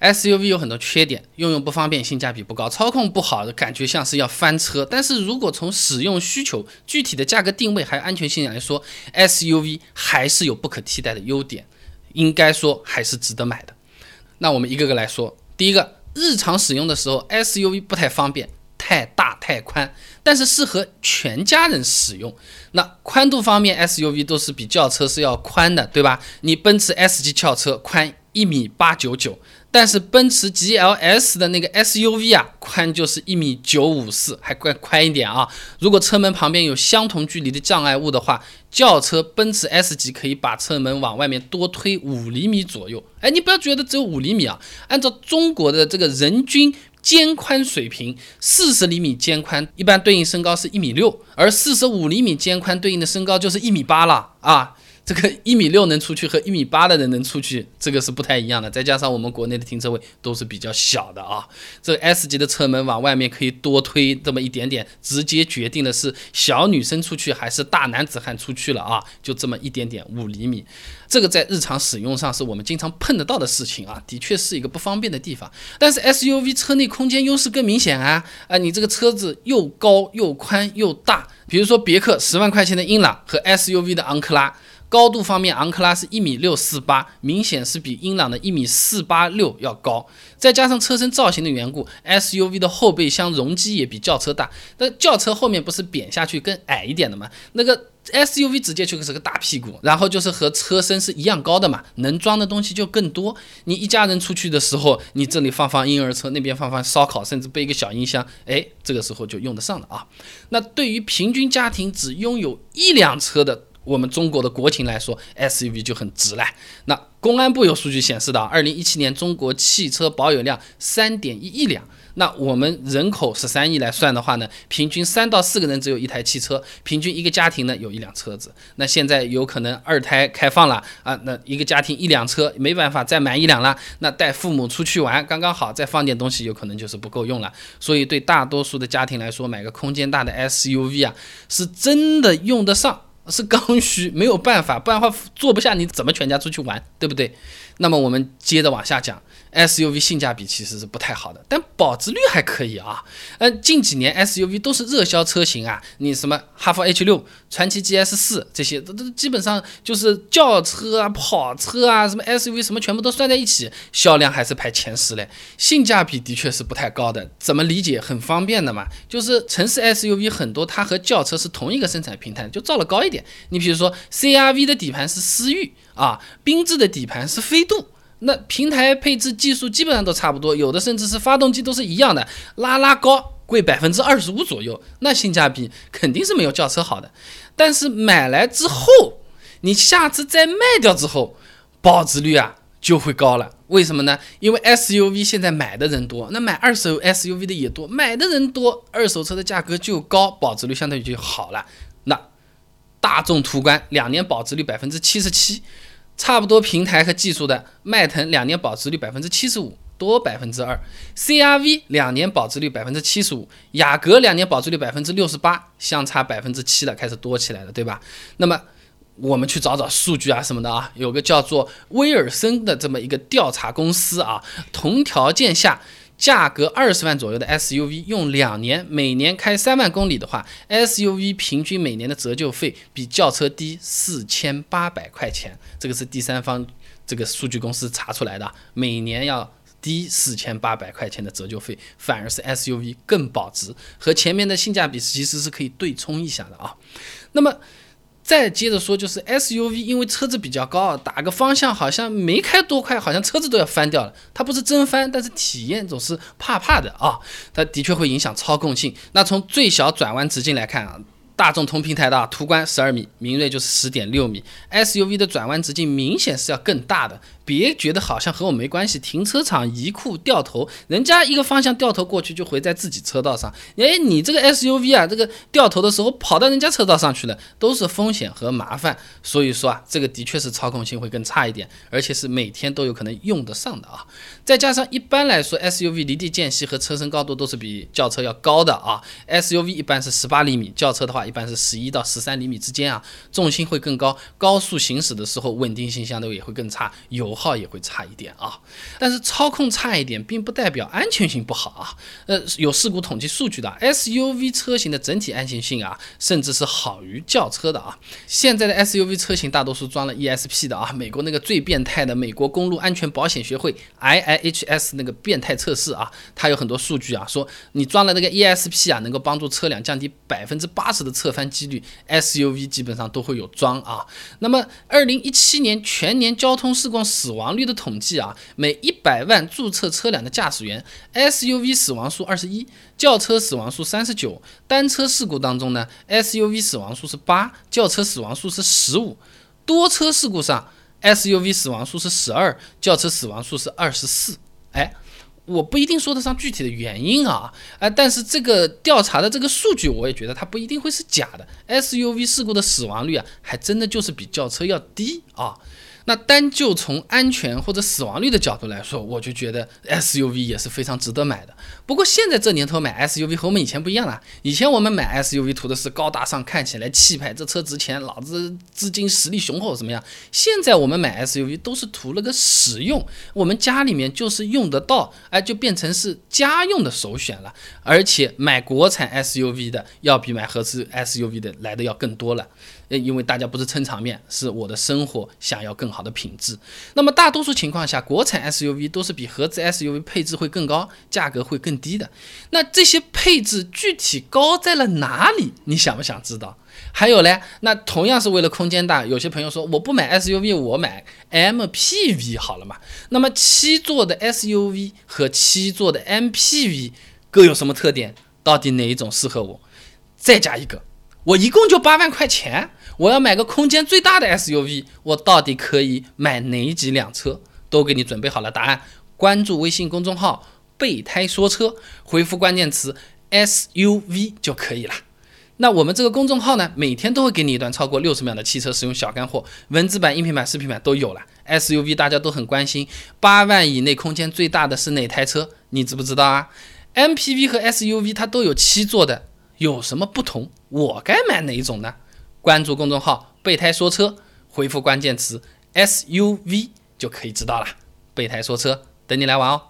SUV 有很多缺点，用用不方便，性价比不高，操控不好，感觉像是要翻车。但是如果从使用需求、具体的价格定位还有安全性来说，SUV 还是有不可替代的优点，应该说还是值得买的。那我们一个个来说，第一个，日常使用的时候，SUV 不太方便，太大太宽，但是适合全家人使用。那宽度方面，SUV 都是比轿车是要宽的，对吧？你奔驰 S 级轿车宽一米八九九。但是奔驰 GLS 的那个 SUV 啊，宽就是一米九五四，还宽宽一点啊。如果车门旁边有相同距离的障碍物的话，轿车奔驰 S 级可以把车门往外面多推五厘米左右。哎，你不要觉得只有五厘米啊，按照中国的这个人均肩宽水平，四十厘米肩宽一般对应身高是一米六，而四十五厘米肩宽对应的身高就是一米八了啊。这个一米六能出去和一米八的人能出去，这个是不太一样的。再加上我们国内的停车位都是比较小的啊，这 S 级的车门往外面可以多推这么一点点，直接决定的是小女生出去还是大男子汉出去了啊，就这么一点点五厘米，这个在日常使用上是我们经常碰得到的事情啊，的确是一个不方便的地方。但是 SUV 车内空间优势更明显啊啊，你这个车子又高又宽又大，比如说别克十万块钱的英朗和 SUV 的昂克拉。高度方面，昂克拉是一米六四八，明显是比英朗的一米四八六要高。再加上车身造型的缘故，SUV 的后备箱容积也比轿车大。那轿车后面不是扁下去更矮一点的吗？那个 SUV 直接就是个大屁股，然后就是和车身是一样高的嘛，能装的东西就更多。你一家人出去的时候，你这里放放婴儿车，那边放放烧烤，甚至背一个小音箱，哎，这个时候就用得上了啊。那对于平均家庭只拥有一辆车的。我们中国的国情来说，SUV 就很值了。那公安部有数据显示的，二零一七年中国汽车保有量三点一亿辆。那我们人口十三亿来算的话呢，平均三到四个人只有一台汽车，平均一个家庭呢有一辆车子。那现在有可能二胎开放了啊，那一个家庭一辆车没办法再买一辆了。那带父母出去玩刚刚好，再放点东西有可能就是不够用了。所以对大多数的家庭来说，买个空间大的 SUV 啊，是真的用得上。是刚需，没有办法，不然的话坐不下，你怎么全家出去玩，对不对？那么我们接着往下讲。SUV 性价比其实是不太好的，但保值率还可以啊。嗯，近几年 SUV 都是热销车型啊，你什么哈弗 H 六、传祺 GS 四这些，都都基本上就是轿车啊、跑车啊，什么 SUV 什么全部都算在一起，销量还是排前十嘞。性价比的确是不太高的，怎么理解？很方便的嘛，就是城市 SUV 很多，它和轿车是同一个生产平台，就造了高一点。你比如说 CRV 的底盘是思域啊，缤智的底盘是飞度。那平台配置技术基本上都差不多，有的甚至是发动机都是一样的，拉拉高贵百分之二十五左右，那性价比肯定是没有轿车好的。但是买来之后，你下次再卖掉之后，保值率啊就会高了。为什么呢？因为 SUV 现在买的人多，那买二手 SUV 的也多，买的人多，二手车的价格就高，保值率相当于就好了。那大众途观两年保值率百分之七十七。差不多平台和技术的迈腾两年保值率百分之七十五多百分之二，CRV 两年保值率百分之七十五，雅阁两年保值率百分之六十八，相差百分之七的开始多起来了，对吧？那么我们去找找数据啊什么的啊，有个叫做威尔森的这么一个调查公司啊，同条件下。价格二十万左右的 SUV，用两年，每年开三万公里的话，SUV 平均每年的折旧费比轿车低四千八百块钱。这个是第三方这个数据公司查出来的，每年要低四千八百块钱的折旧费，反而是 SUV 更保值，和前面的性价比其实是可以对冲一下的啊。那么。再接着说，就是 SUV，因为车子比较高，打个方向好像没开多快，好像车子都要翻掉了。它不是真翻，但是体验总是怕怕的啊。它的确会影响操控性。那从最小转弯直径来看啊。大众同平台的途观十二米，明锐就是十点六米。SUV 的转弯直径明显是要更大的，别觉得好像和我没关系。停车场移库掉头，人家一个方向掉头过去就回在自己车道上。哎，你这个 SUV 啊，这个掉头的时候跑到人家车道上去了，都是风险和麻烦。所以说啊，这个的确是操控性会更差一点，而且是每天都有可能用得上的啊。再加上一般来说，SUV 离地间隙和车身高度都是比轿车要高的啊。SUV 一般是十八厘米，轿车的话。一般是十一到十三厘米之间啊，重心会更高，高速行驶的时候稳定性相对也会更差，油耗。也会差一点啊。但是操控差一点，并不代表安全性不好啊。呃，有事故统计数据的 SUV 车型的整体安全性啊，甚至是好于轿车的啊。现在的 SUV 车型大多数装了 ESP 的啊，美国那个最变态的美国公路安全保险学会 IIHS 那个变态测试啊，它有很多数据啊，说你装了那个 ESP 啊，能够帮助车辆降低百分之八十的侧翻几率，SUV 基本上都会有装啊。那么，二零一七年全年交通事故死死亡率的统计啊，每一百万注册车辆的驾驶员，SUV 死亡数二十一，轿车死亡数三十九。单车事故当中呢，SUV 死亡数是八，轿车死亡数是十五。多车事故上，SUV 死亡数是十二，轿车死亡数是二十四。哎。我不一定说得上具体的原因啊，哎，但是这个调查的这个数据，我也觉得它不一定会是假的。SUV 事故的死亡率啊，还真的就是比轿车要低啊。那单就从安全或者死亡率的角度来说，我就觉得 SUV 也是非常值得买的。不过现在这年头买 SUV 和我们以前不一样了。以前我们买 SUV 图的是高大上，看起来气派，这车值钱，老子资金实力雄厚，怎么样？现在我们买 SUV 都是图了个实用，我们家里面就是用得到，哎，就变成是家用的首选了。而且买国产 SUV 的要比买合资 SUV 的来的要更多了。因为大家不是撑场面，是我的生活想要更好好的品质。那么大多数情况下，国产 SUV 都是比合资 SUV 配置会更高，价格会更低的。那这些配置具体高在了哪里？你想不想知道？还有嘞，那同样是为了空间大，有些朋友说我不买 SUV，我买 MPV 好了嘛？那么七座的 SUV 和七座的 MPV 各有什么特点？到底哪一种适合我？再加一个。我一共就八万块钱，我要买个空间最大的 SUV，我到底可以买哪几辆车？都给你准备好了答案，关注微信公众号“备胎说车”，回复关键词 SUV 就可以了。那我们这个公众号呢，每天都会给你一段超过六十秒的汽车使用小干货，文字版、音频版、视频版都有了。SUV 大家都很关心，八万以内空间最大的是哪台车？你知不知道啊？MPV 和 SUV 它都有七座的。有什么不同？我该买哪一种呢？关注公众号“备胎说车”，回复关键词 “SUV” 就可以知道了。备胎说车，等你来玩哦。